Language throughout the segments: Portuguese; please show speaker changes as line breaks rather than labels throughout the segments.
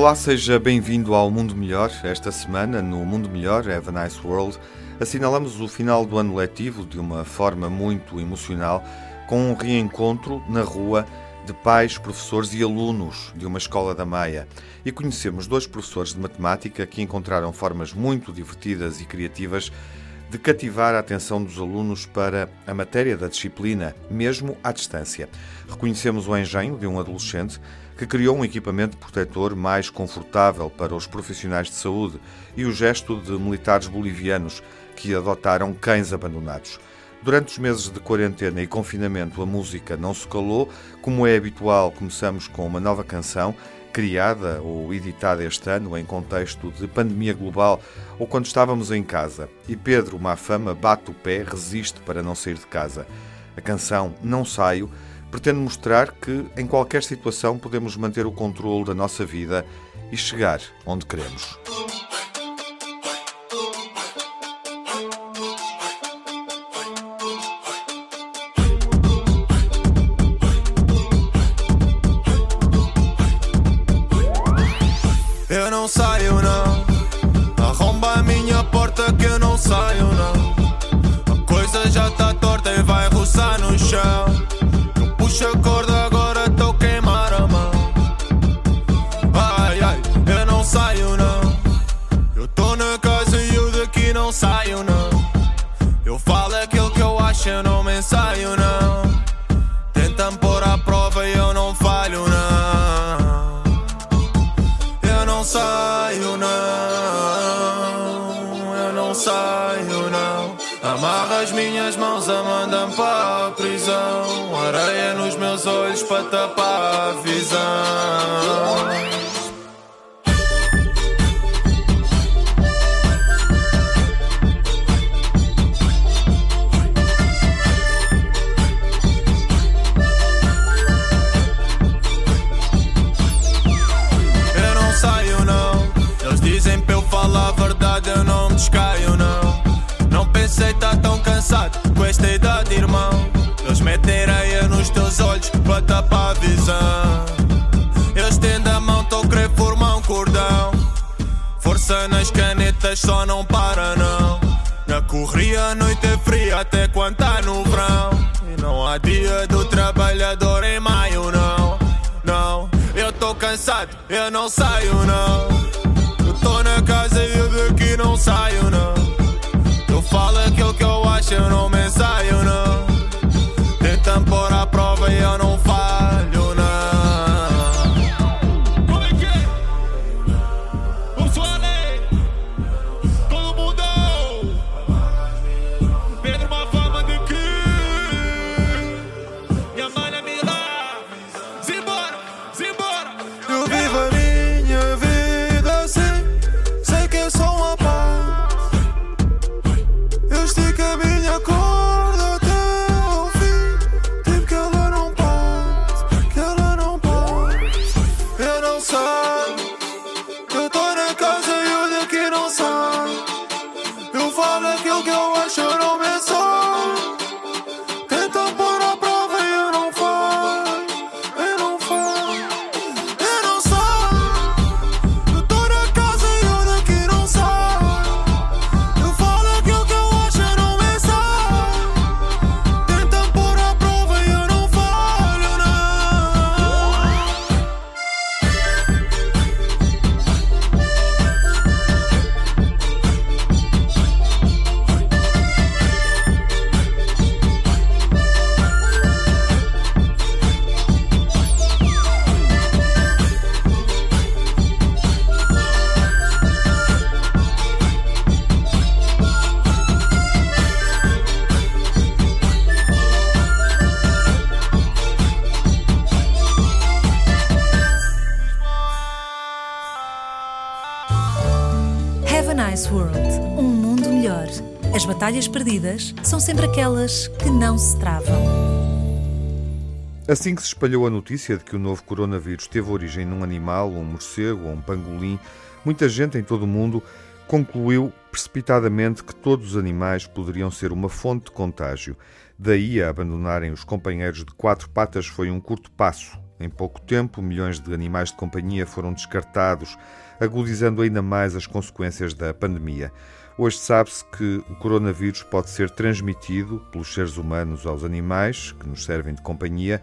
Olá, seja bem-vindo ao Mundo Melhor. Esta semana, no Mundo Melhor, Have a Nice World, assinalamos o final do ano letivo de uma forma muito emocional, com um reencontro na rua de pais, professores e alunos de uma escola da Maia. E conhecemos dois professores de matemática que encontraram formas muito divertidas e criativas de cativar a atenção dos alunos para a matéria da disciplina, mesmo à distância. Reconhecemos o engenho de um adolescente que criou um equipamento protetor mais confortável para os profissionais de saúde e o gesto de militares bolivianos que adotaram cães abandonados. Durante os meses de quarentena e confinamento, a música não se calou. Como é habitual, começamos com uma nova canção criada ou editada este ano em contexto de pandemia global ou quando estávamos em casa. E Pedro Mafama bate o pé, resiste para não sair de casa. A canção Não Saio pretende mostrar que, em qualquer situação, podemos manter o controle da nossa vida e chegar onde queremos.
Nas canetas, só não para, não. Na corria a noite é fria até quando tá no verão. E não há dia do trabalhador em maio, não. Não, eu tô cansado, eu não saio, não. Eu tô na casa e eu daqui não saio, não. Eu falo aquilo que eu acho, eu não me
batalhas perdidas são sempre aquelas que não se travam.
Assim que se espalhou a notícia de que o novo coronavírus teve origem num animal, um morcego ou um pangolim, muita gente em todo o mundo concluiu precipitadamente que todos os animais poderiam ser uma fonte de contágio. Daí a abandonarem os companheiros de quatro patas foi um curto passo Em pouco tempo, milhões de animais de companhia foram descartados, agudizando ainda mais as consequências da pandemia. Hoje sabe-se que o coronavírus pode ser transmitido pelos seres humanos aos animais que nos servem de companhia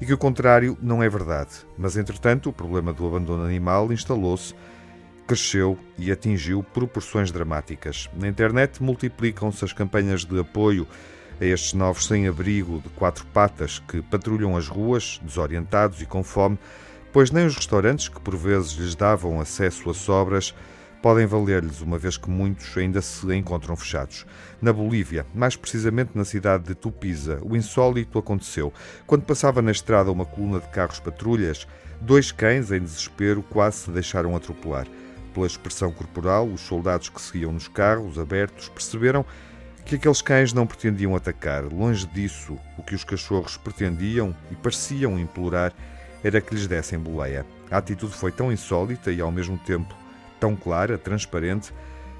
e que o contrário não é verdade. Mas, entretanto, o problema do abandono animal instalou-se, cresceu e atingiu proporções dramáticas. Na internet multiplicam-se as campanhas de apoio a estes novos sem-abrigo de quatro patas que patrulham as ruas, desorientados e com fome, pois nem os restaurantes, que por vezes lhes davam acesso a sobras, podem valer-lhes, uma vez que muitos ainda se encontram fechados. Na Bolívia, mais precisamente na cidade de Tupiza, o insólito aconteceu. Quando passava na estrada uma coluna de carros patrulhas, dois cães, em desespero, quase se deixaram atropelar. Pela expressão corporal, os soldados que seguiam nos carros abertos perceberam que aqueles cães não pretendiam atacar. Longe disso, o que os cachorros pretendiam e pareciam implorar era que lhes dessem boleia. A atitude foi tão insólita e, ao mesmo tempo, tão clara, transparente,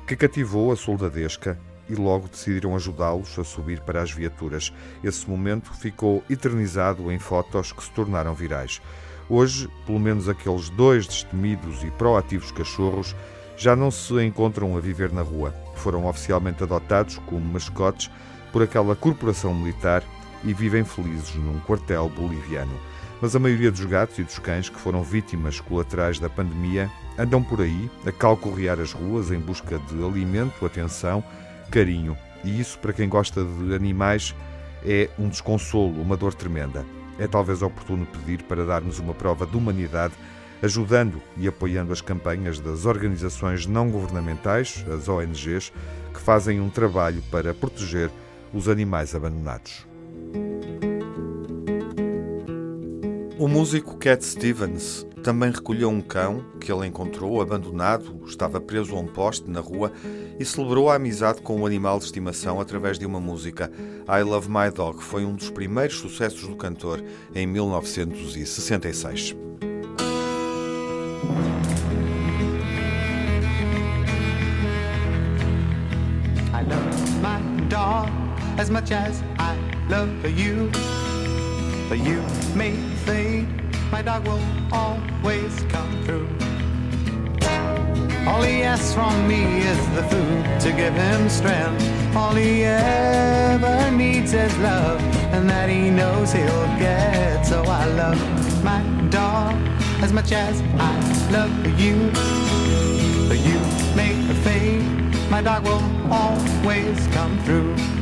que cativou a soldadesca e logo decidiram ajudá-los a subir para as viaturas. Esse momento ficou eternizado em fotos que se tornaram virais. Hoje, pelo menos aqueles dois destemidos e proativos cachorros já não se encontram a viver na rua. Foram oficialmente adotados como mascotes por aquela corporação militar e vivem felizes num quartel boliviano. Mas a maioria dos gatos e dos cães que foram vítimas colaterais da pandemia andam por aí a calcorrear as ruas em busca de alimento, atenção, carinho. E isso, para quem gosta de animais, é um desconsolo, uma dor tremenda. É talvez oportuno pedir para darmos uma prova de humanidade, ajudando e apoiando as campanhas das organizações não governamentais, as ONGs, que fazem um trabalho para proteger os animais abandonados. O músico Cat Stevens também recolheu um cão que ele encontrou abandonado, estava preso a um poste na rua e celebrou a amizade com o animal de estimação através de uma música. I Love My Dog foi um dos primeiros sucessos do cantor em 1966. I love my dog as much as I love you. But you may think my dog will always come through. All he asks from me is the food to give him strength. All he ever needs is love, and that he knows he'll get. So I love my dog as much as I love you. But you make a fade, my dog will always come through.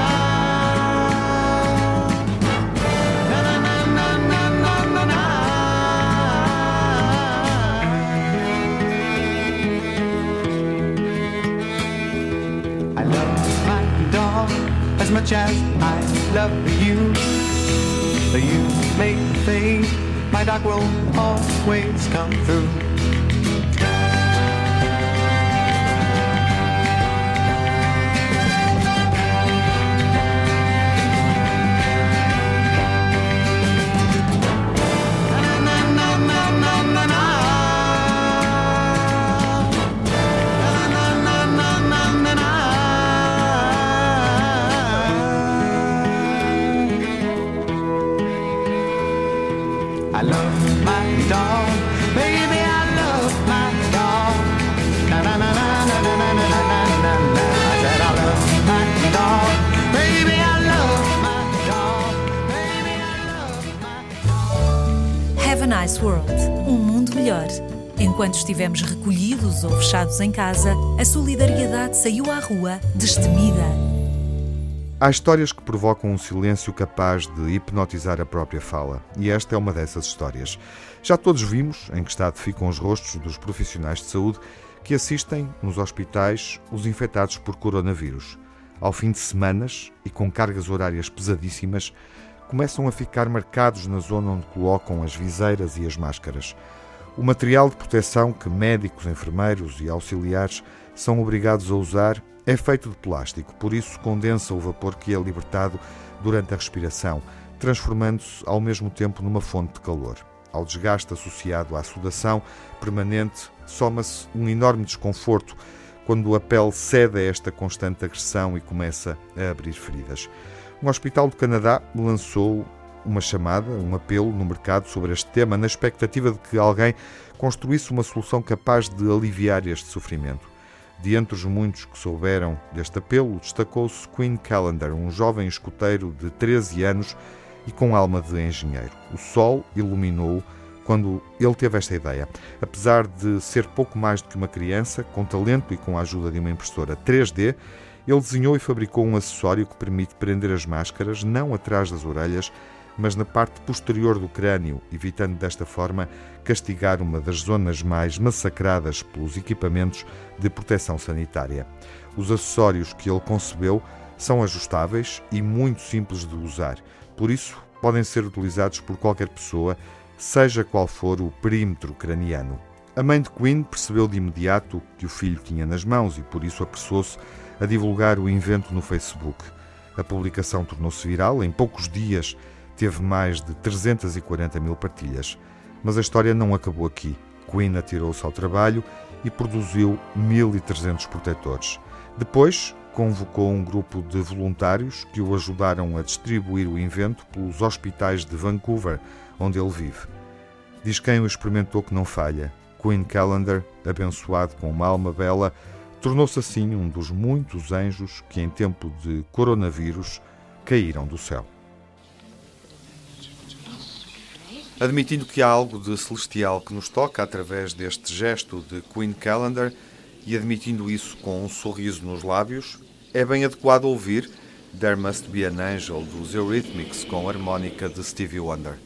as much as I love you. You make fade, my dog will always come through. Nice World um mundo melhor. Enquanto estivemos recolhidos ou fechados em casa, a solidariedade saiu à rua destemida. Há histórias que provocam um silêncio capaz de hipnotizar a própria fala, e esta é uma dessas histórias. Já todos vimos em que estado ficam os rostos dos profissionais de saúde que assistem nos hospitais os infectados por coronavírus. Ao fim de semanas e com cargas horárias pesadíssimas, começam a ficar marcados na zona onde colocam as viseiras e as máscaras. O material de proteção que médicos, enfermeiros e auxiliares são obrigados a usar é feito de plástico, por isso condensa o vapor que é libertado durante a respiração, transformando-se ao mesmo tempo numa fonte de calor. Ao desgaste associado à sudação permanente, soma-se um enorme desconforto quando a pele cede a esta constante agressão e começa a abrir feridas. Um hospital do Canadá lançou uma chamada, um apelo no mercado sobre este tema, na expectativa de que alguém construísse uma solução capaz de aliviar este sofrimento. De entre os muitos que souberam deste apelo, destacou-se Queen Callender, um jovem escoteiro de 13 anos e com alma de engenheiro. O sol iluminou-o quando ele teve esta ideia. Apesar de ser pouco mais do que uma criança, com talento e com a ajuda de uma impressora 3D, ele desenhou e fabricou um acessório que permite prender as máscaras não atrás das orelhas, mas na parte posterior do crânio, evitando desta forma castigar uma das zonas mais massacradas pelos equipamentos de proteção sanitária. Os acessórios que ele concebeu são ajustáveis e muito simples de usar, por isso podem ser utilizados por qualquer pessoa, seja qual for o perímetro craniano. A mãe de Queen percebeu de imediato que o filho tinha nas mãos e por isso apressou-se a divulgar o invento no Facebook. A publicação tornou-se viral em poucos dias teve mais de 340 mil partilhas. Mas a história não acabou aqui. Queen atirou-se ao trabalho e produziu 1.300 protetores. Depois, convocou um grupo de voluntários que o ajudaram a distribuir o invento pelos hospitais de Vancouver, onde ele vive. Diz quem o experimentou que não falha. Queen Callender, abençoado com uma alma bela, tornou-se assim um dos muitos anjos que, em tempo de coronavírus, caíram do céu.
Admitindo que há algo de celestial que nos toca através deste gesto de Queen Calendar e admitindo isso com um sorriso nos lábios, é bem adequado ouvir There Must Be an Angel dos Eurythmics com a harmónica de Stevie Wonder.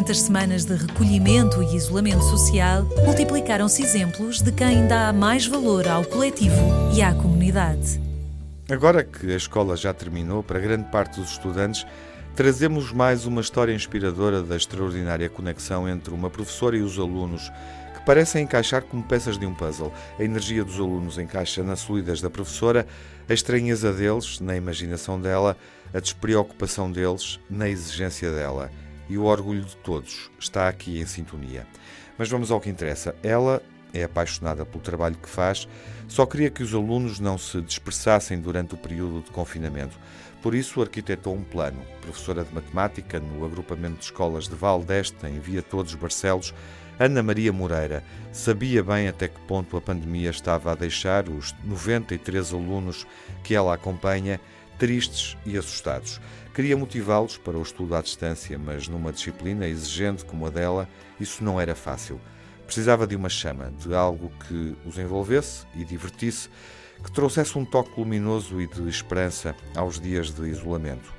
Durante as semanas de recolhimento e isolamento social, multiplicaram-se exemplos de quem dá mais valor ao coletivo e à comunidade.
Agora que a escola já terminou, para grande parte dos estudantes, trazemos mais uma história inspiradora da extraordinária conexão entre uma professora e os alunos, que parecem encaixar como peças de um puzzle. A energia dos alunos encaixa na solidez da professora, a estranheza deles na imaginação dela a despreocupação deles na exigência dela e o orgulho de todos está aqui em sintonia. Mas vamos ao que interessa. Ela é apaixonada pelo trabalho que faz, só queria que os alunos não se dispersassem durante o período de confinamento. Por isso, arquitetou um plano. Professora de matemática no agrupamento de escolas de Valdeste, em Via Todos Barcelos, Ana Maria Moreira sabia bem até que ponto a pandemia estava a deixar os 93 alunos que ela acompanha tristes e assustados. Queria motivá-los para o estudo à distância, mas numa disciplina exigente como a dela, isso não era fácil. Precisava de uma chama, de algo que os envolvesse e divertisse, que trouxesse um toque luminoso e de esperança aos dias de isolamento.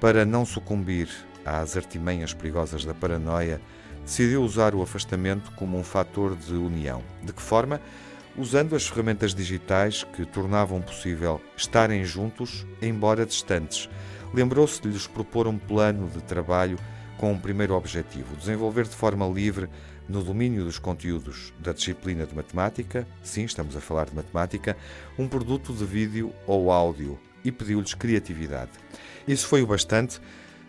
Para não sucumbir às artimanhas perigosas da paranoia, decidiu usar o afastamento como um fator de união. De que forma? Usando as ferramentas digitais que tornavam possível estarem juntos, embora distantes. Lembrou-se de lhes propor um plano de trabalho com um primeiro objetivo: desenvolver de forma livre, no domínio dos conteúdos da disciplina de matemática, sim, estamos a falar de matemática, um produto de vídeo ou áudio e pediu-lhes criatividade. Isso foi o bastante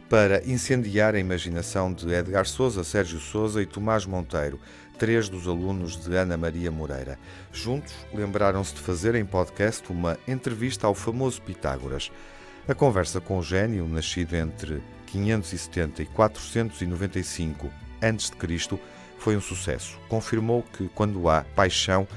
para incendiar a imaginação de Edgar Souza, Sérgio Souza e Tomás Monteiro, três dos alunos de Ana Maria Moreira. Juntos, lembraram-se de fazer em podcast uma entrevista ao famoso Pitágoras. A conversa com o gênio, nascido entre 570 e 495 a.C., foi um sucesso. Confirmou que, quando há paixão,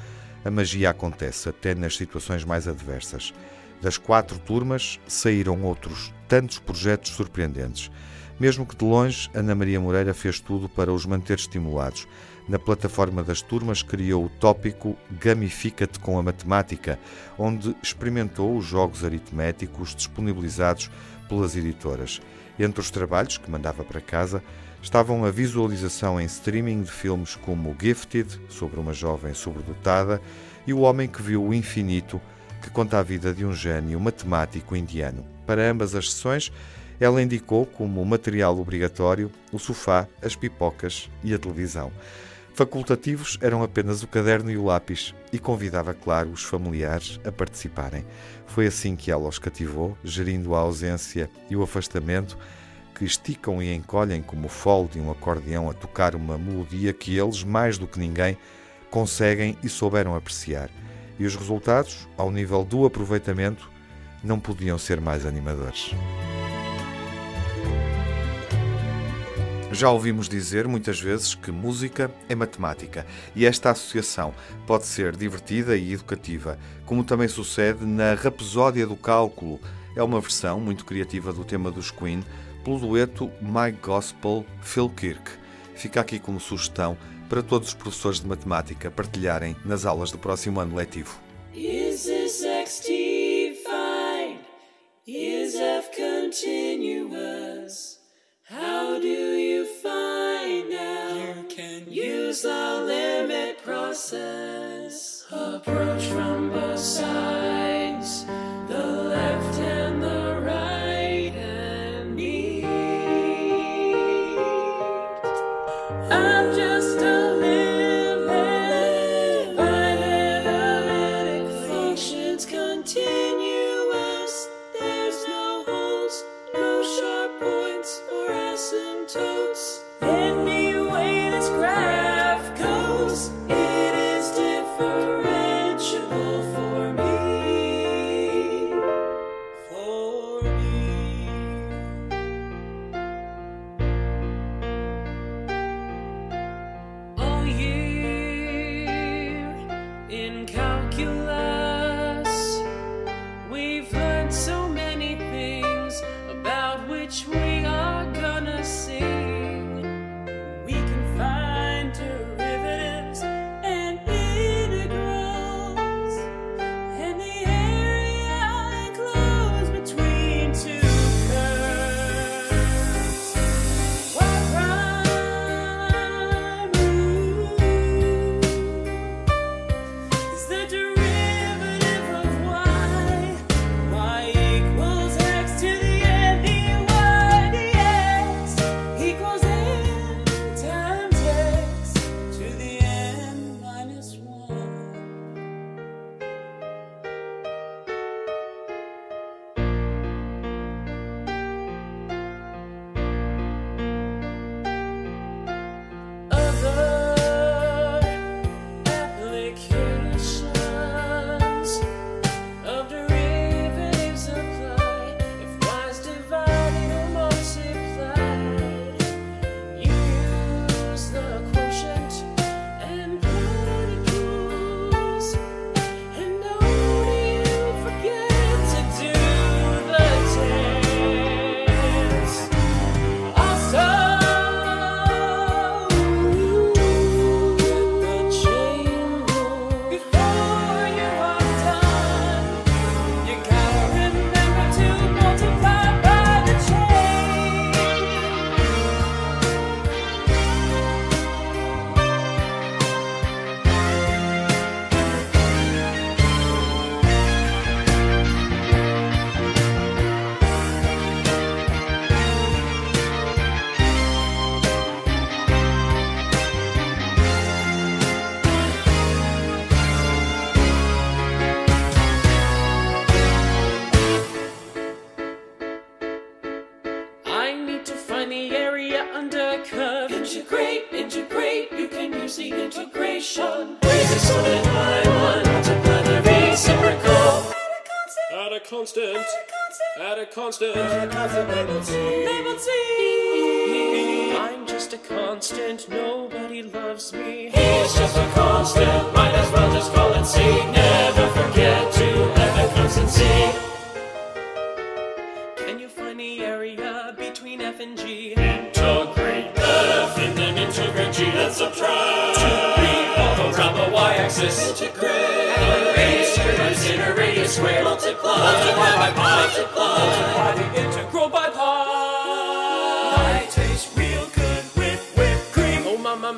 a magia acontece, até nas situações mais adversas. Das quatro turmas saíram outros tantos projetos surpreendentes. Mesmo que de longe, Ana Maria Moreira fez tudo para os manter estimulados. Na plataforma das turmas criou o tópico Gamifica-te com a Matemática, onde experimentou os jogos aritméticos disponibilizados pelas editoras. Entre os trabalhos que mandava para casa estavam a visualização em streaming de filmes como Gifted, sobre uma jovem sobredotada, e O Homem que Viu o Infinito, que conta a vida de um gênio matemático indiano. Para ambas as sessões, ela indicou como material obrigatório o sofá, as pipocas e a televisão. Facultativos eram apenas o caderno e o lápis e convidava, claro, os familiares a participarem. Foi assim que ela os cativou, gerindo a ausência e o afastamento, que esticam e encolhem como o fole de um acordeão a tocar uma melodia que eles, mais do que ninguém, conseguem e souberam apreciar. E os resultados, ao nível do aproveitamento, não podiam ser mais animadores. Já ouvimos dizer muitas vezes que música é matemática e esta associação pode ser divertida e educativa, como também sucede na Rapsódia do Cálculo. É uma versão muito criativa do tema dos Queen pelo dueto My Gospel Phil Kirk. Fica aqui como sugestão para todos os professores de matemática partilharem nas aulas do próximo ano letivo. Is this XT fine? Is F continuous? How do out? You can use the limit process. Approach from both sides,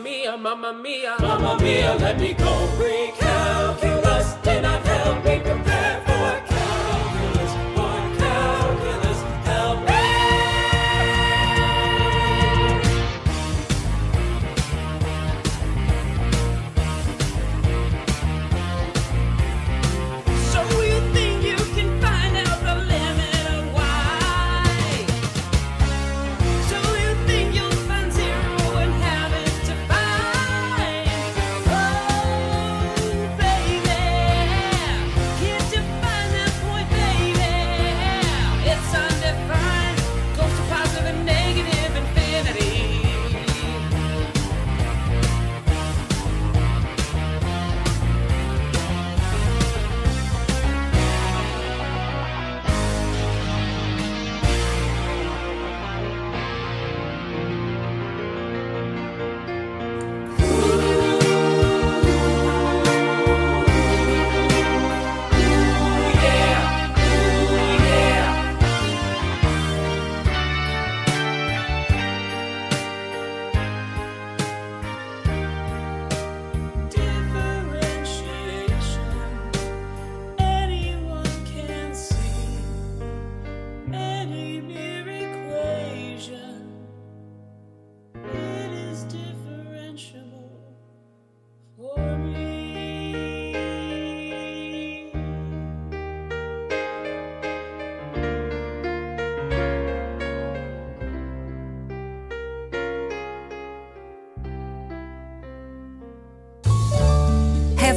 mia, mamma mia. Mamma mia, let me go. Recalculus did not help me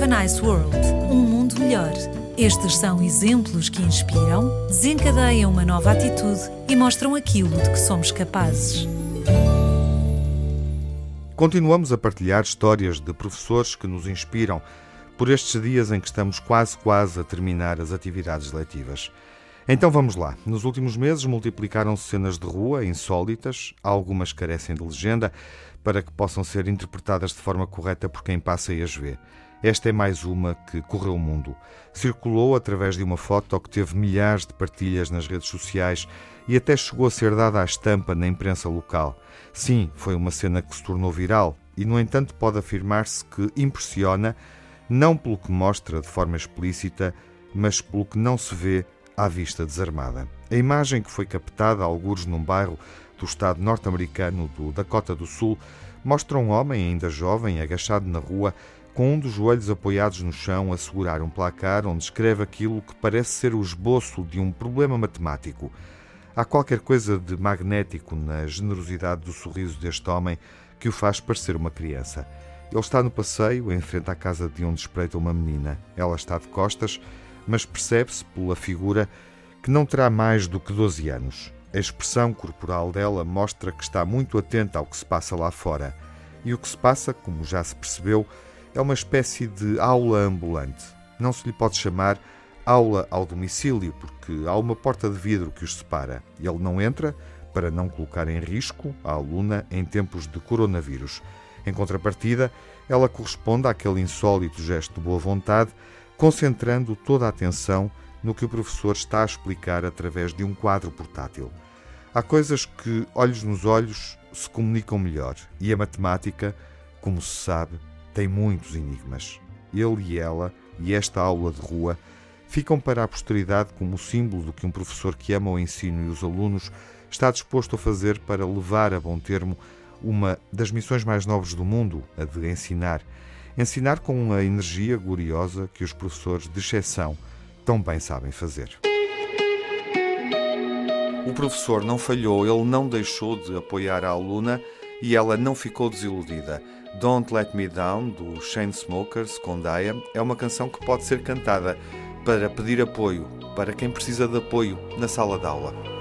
a Nice World um mundo melhor. Estes são exemplos que inspiram, desencadeiam uma nova atitude e mostram aquilo de que somos capazes.
Continuamos a partilhar histórias de professores que nos inspiram por estes dias em que estamos quase quase a terminar as atividades letivas. Então vamos lá. Nos últimos meses multiplicaram-se cenas de rua insólitas, algumas carecem de legenda para que possam ser interpretadas de forma correta por quem passa e as vê. Esta é mais uma que correu o mundo. Circulou através de uma foto que teve milhares de partilhas nas redes sociais e até chegou a ser dada à estampa na imprensa local. Sim, foi uma cena que se tornou viral e, no entanto, pode afirmar-se que impressiona não pelo que mostra de forma explícita, mas pelo que não se vê à vista desarmada. A imagem que foi captada a algures num bairro do estado norte-americano do Dakota do Sul mostra um homem ainda jovem agachado na rua com um dos joelhos apoiados no chão a segurar um placar onde escreve aquilo que parece ser o esboço de um problema matemático. Há qualquer coisa de magnético na generosidade do sorriso deste homem que o faz parecer uma criança. Ele está no passeio, em frente à casa de onde espreita uma menina. Ela está de costas, mas percebe-se pela figura que não terá mais do que 12 anos. A expressão corporal dela mostra que está muito atenta ao que se passa lá fora. E o que se passa, como já se percebeu, é uma espécie de aula ambulante. Não se lhe pode chamar aula ao domicílio, porque há uma porta de vidro que os separa. Ele não entra para não colocar em risco a aluna em tempos de coronavírus. Em contrapartida, ela corresponde àquele insólito gesto de boa vontade, concentrando toda a atenção no que o professor está a explicar através de um quadro portátil. Há coisas que, olhos nos olhos, se comunicam melhor, e a matemática, como se sabe, tem muitos enigmas. Ele e ela, e esta aula de rua, ficam para a posteridade como símbolo do que um professor que ama o ensino e os alunos está disposto a fazer para levar a bom termo uma das missões mais nobres do mundo, a de ensinar. Ensinar com uma energia gloriosa que os professores de exceção tão bem sabem fazer.
O professor não falhou, ele não deixou de apoiar a aluna e ela não ficou desiludida.
Don't Let Me Down, do Smokers com Daya, é uma canção que pode ser cantada para pedir apoio para quem precisa de apoio na sala de aula.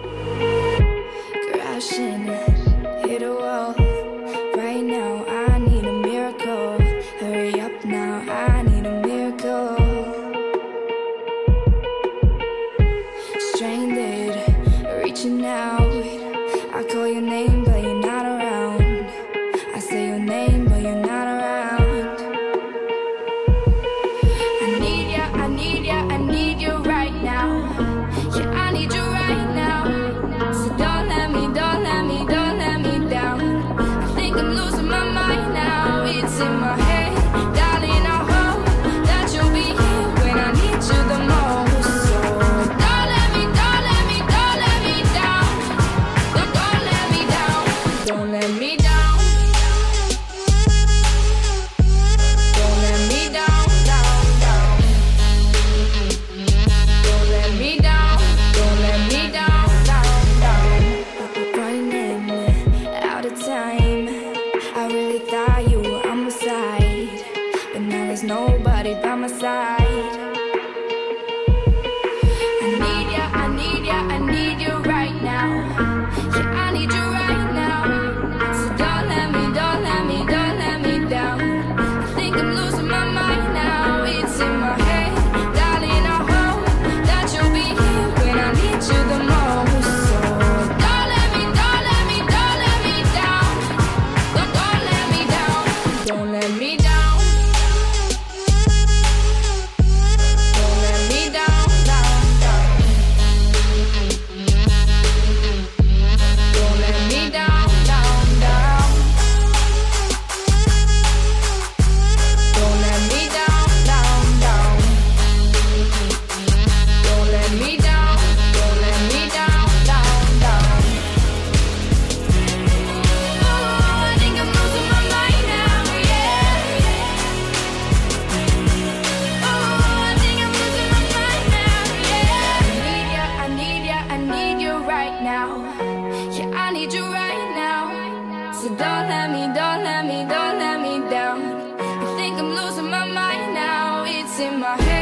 So don't let me, don't let me, don't let me down. I think I'm losing my mind now, it's in
my head.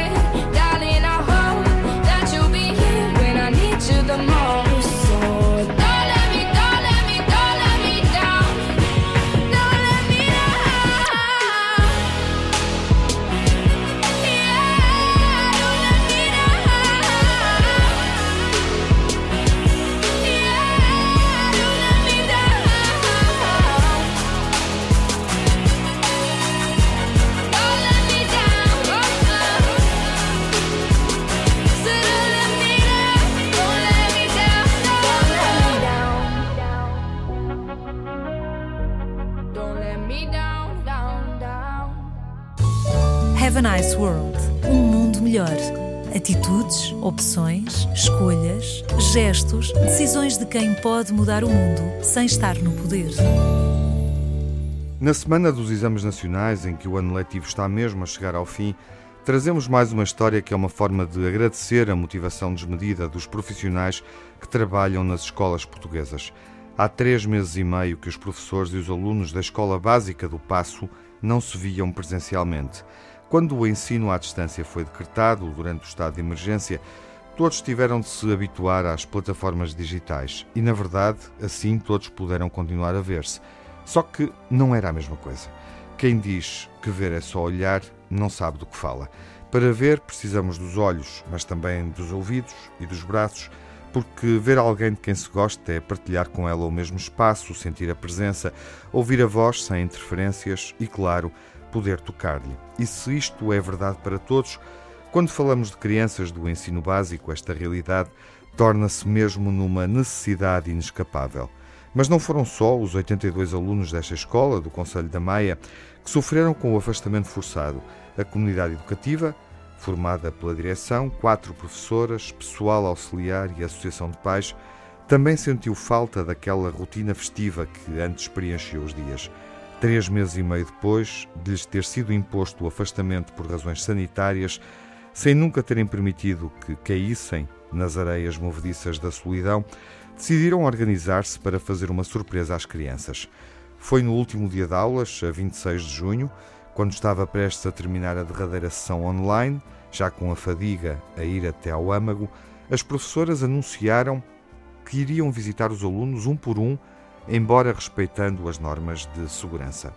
Atitudes, opções, escolhas, gestos, decisões de quem pode mudar o mundo sem estar no poder.
Na semana dos exames nacionais, em que o ano letivo está mesmo a chegar ao fim, trazemos mais uma história que é uma forma de agradecer a motivação desmedida dos profissionais que trabalham nas escolas portuguesas. Há três meses e meio que os professores e os alunos da Escola Básica do Passo não se viam presencialmente. Quando o ensino à distância foi decretado durante o estado de emergência, todos tiveram de se habituar às plataformas digitais e, na verdade, assim todos puderam continuar a ver-se. Só que não era a mesma coisa. Quem diz que ver é só olhar não sabe do que fala. Para ver, precisamos dos olhos, mas também dos ouvidos e dos braços, porque ver alguém de quem se gosta é partilhar com ela o mesmo espaço, sentir a presença, ouvir a voz sem interferências e, claro, poder tocar-lhe. E se isto é verdade para todos, quando falamos de crianças do ensino básico, esta realidade torna-se mesmo numa necessidade inescapável. Mas não foram só os 82 alunos desta escola, do Conselho da Maia, que sofreram com o afastamento forçado. A comunidade educativa, formada pela direção, quatro professoras, pessoal auxiliar e associação de pais, também sentiu falta daquela rotina festiva que antes preencheu os dias. Três meses e meio depois de lhes ter sido imposto o afastamento por razões sanitárias, sem nunca terem permitido que caíssem nas areias movediças da solidão, decidiram organizar-se para fazer uma surpresa às crianças. Foi no último dia de aulas, a 26 de junho, quando estava prestes a terminar a derradeira sessão online, já com a fadiga a ir até ao âmago, as professoras anunciaram que iriam visitar os alunos um por um, embora respeitando as normas de segurança.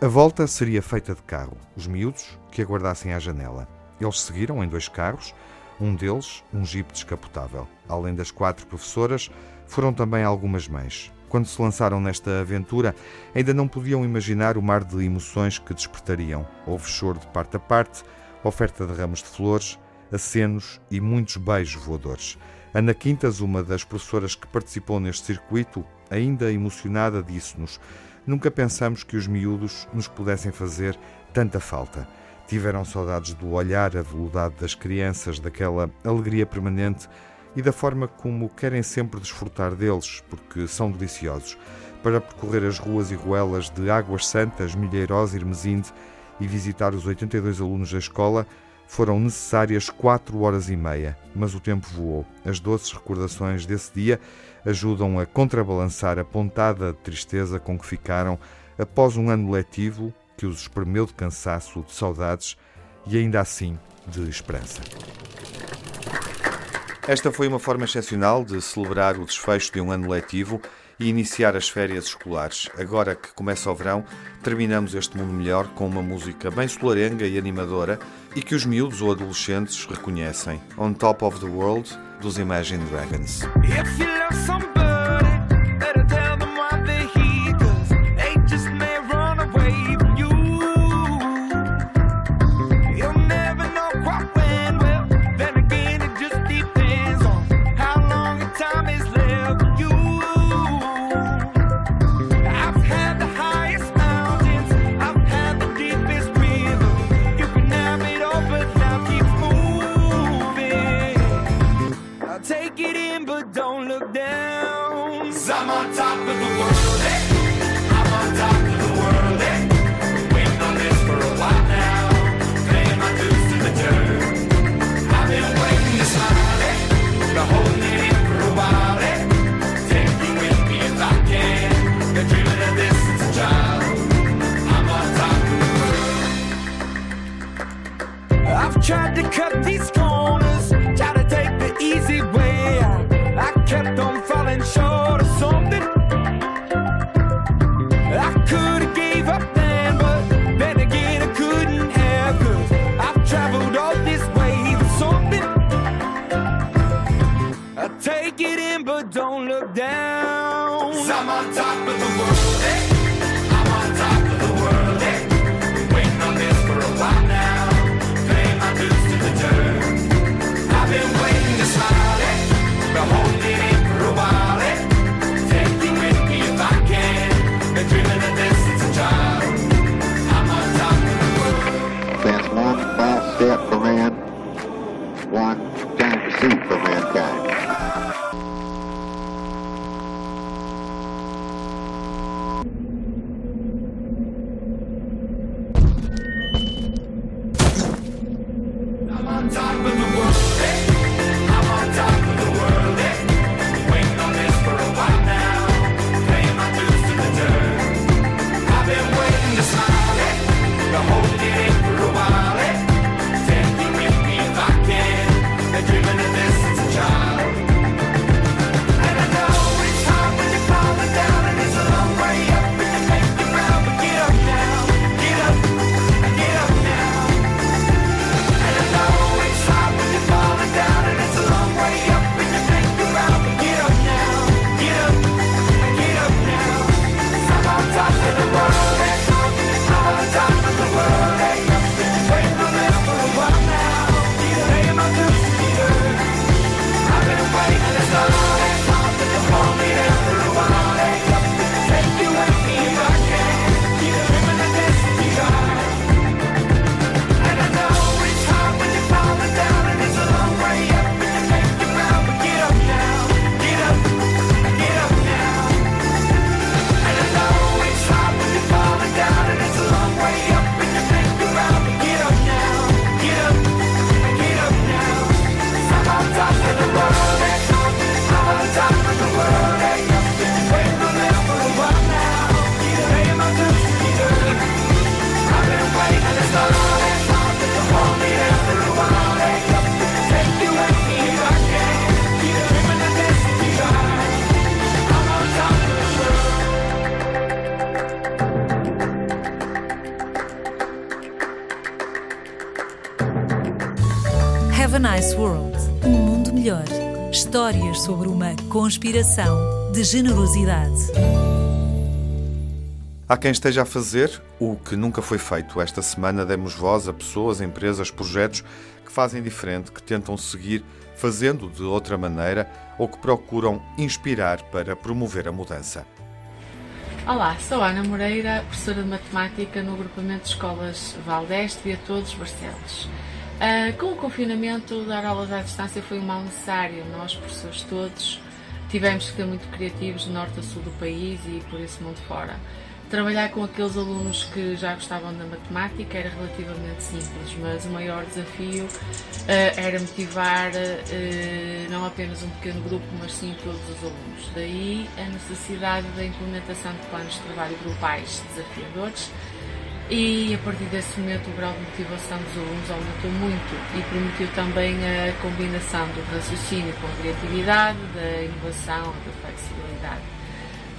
A volta seria feita de carro, os miúdos que aguardassem à janela. Eles seguiram em dois carros, um deles um jipe descapotável. Além das quatro professoras, foram também algumas mães. Quando se lançaram nesta aventura, ainda não podiam imaginar o mar de emoções que despertariam. Houve choro de parte a parte, oferta de ramos de flores, acenos e muitos beijos voadores. Ana Quintas, uma das professoras que participou neste circuito, ainda emocionada, disse-nos: Nunca pensamos que os miúdos nos pudessem fazer tanta falta. Tiveram saudades do olhar aveludado das crianças, daquela alegria permanente e da forma como querem sempre desfrutar deles, porque são deliciosos, para percorrer as ruas e ruelas de Águas Santas, Milheirós e Hermesinde e visitar os 82 alunos da escola, foram necessárias quatro horas e meia, mas o tempo voou. As doces recordações desse dia ajudam a contrabalançar a pontada de tristeza com que ficaram após um ano letivo que os espremeu de cansaço, de saudades e ainda assim de esperança.
Esta foi uma forma excepcional de celebrar o desfecho de um ano letivo e iniciar as férias escolares. Agora que começa o verão, terminamos este mundo melhor com uma música bem solarenga e animadora e que os miúdos ou adolescentes reconhecem. On Top of the World, dos Imagine Dragons.
Don't look down. i I'm on top of the world, hey.
Conspiração de generosidade.
Há quem esteja a fazer o que nunca foi feito. Esta semana demos voz a pessoas, empresas, projetos que fazem diferente, que tentam seguir fazendo de outra maneira ou que procuram inspirar para promover a mudança.
Olá, sou Ana Moreira, professora de Matemática no agrupamento de escolas Valdeste e a todos Barcelos. Uh, com o confinamento, dar aulas à distância foi um mal necessário. Nós, professores todos, tivemos que ser muito criativos de norte a sul do país e por esse mundo fora. Trabalhar com aqueles alunos que já gostavam da matemática era relativamente simples, mas o maior desafio uh, era motivar uh, não apenas um pequeno grupo, mas sim todos os alunos. Daí a necessidade da implementação de planos de trabalho grupais desafiadores e a partir desse momento o grau de motivação dos alunos aumentou muito e permitiu também a combinação do raciocínio com a criatividade, da inovação, da flexibilidade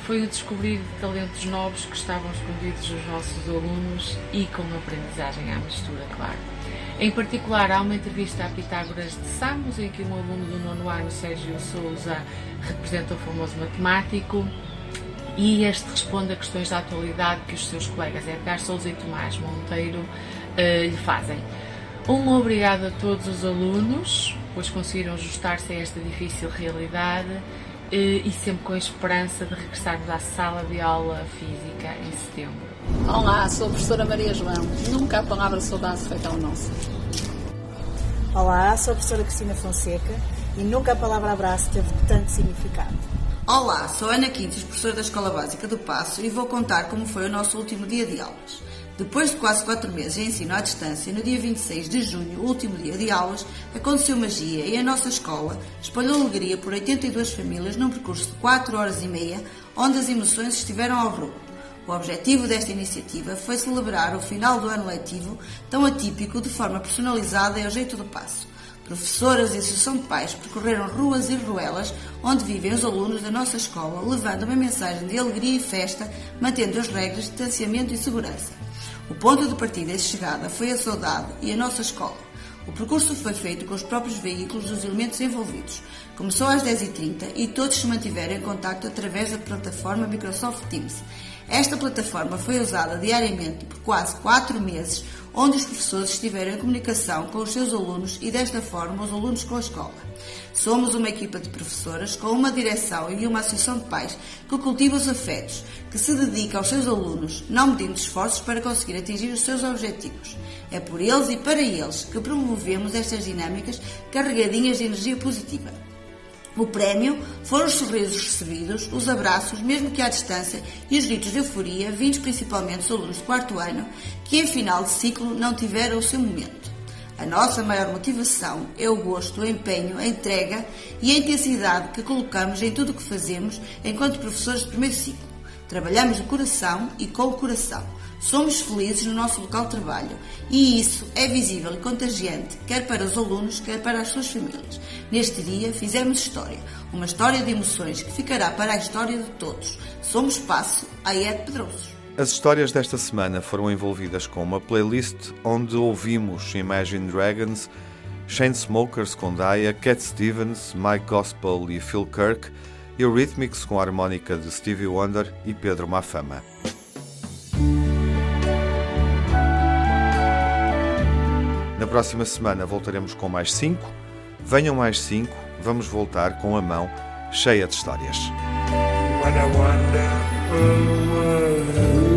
foi o descobrir de talentos novos que estavam escondidos nos nossos alunos e com uma aprendizagem à mistura, claro. Em particular, há uma entrevista a Pitágoras de Samos, em que um aluno do nono ano, Sérgio Souza, representa o famoso matemático e este responde a questões da atualidade que os seus colegas Edgar Souza e Tomás Monteiro uh, lhe fazem. Um obrigado a todos os alunos, pois conseguiram ajustar-se a esta difícil realidade eh, e sempre com a esperança de regressarmos à sala de aula física em setembro.
Olá, sou a professora Maria João. Nunca a palavra saudade foi tão nossa.
Olá, sou a professora Cristina Fonseca e nunca a palavra abraço teve tanto significado.
Olá, sou Ana Quintos, professora da Escola Básica do Passo e vou contar como foi o nosso último dia de aulas. Depois de quase quatro meses em ensino à distância, no dia 26 de junho, último dia de aulas, aconteceu magia e a nossa escola espalhou alegria por 82 famílias num percurso de 4 horas e meia, onde as emoções estiveram ao rubro. O objetivo desta iniciativa foi celebrar o final do ano letivo, tão atípico, de forma personalizada e ao jeito do passo. Professoras e associação de pais percorreram ruas e ruelas onde vivem os alunos da nossa escola, levando uma mensagem de alegria e festa, mantendo as regras de distanciamento e segurança. O ponto de partida e de chegada foi a saudade e a nossa escola. O percurso foi feito com os próprios veículos dos elementos envolvidos. Começou às 10h30 e todos se mantiveram em contato através da plataforma Microsoft Teams. Esta plataforma foi usada diariamente por quase quatro meses, onde os professores estiveram em comunicação com os seus alunos e, desta forma, os alunos com a escola. Somos uma equipa de professoras com uma direção e uma associação de pais que cultiva os afetos, que se dedica aos seus alunos, não medindo esforços para conseguir atingir os seus objetivos. É por eles e para eles que promovemos estas dinâmicas carregadinhas de energia positiva. O prémio foram os sorrisos recebidos, os abraços, mesmo que à distância, e os gritos de euforia, vindos principalmente dos alunos do quarto ano, que em final de ciclo não tiveram o seu momento. A nossa maior motivação é o gosto, o empenho, a entrega e a intensidade que colocamos em tudo o que fazemos enquanto professores de primeiro ciclo. Trabalhamos de coração e com o coração. Somos felizes no nosso local de trabalho e isso é visível e contagiante, quer para os alunos, quer para as suas famílias. Neste dia fizemos história, uma história de emoções que ficará para a história de todos. Somos Passo, Ed Pedroso.
As histórias desta semana foram envolvidas com uma playlist onde ouvimos Imagine Dragons, Smokers com Daya, Cat Stevens, Mike Gospel e Phil Kirk, Eurythmics com a harmónica de Stevie Wonder e Pedro Mafama. Próxima semana voltaremos com mais cinco. Venham mais cinco, vamos voltar com a mão cheia de histórias.
What a wonderful world.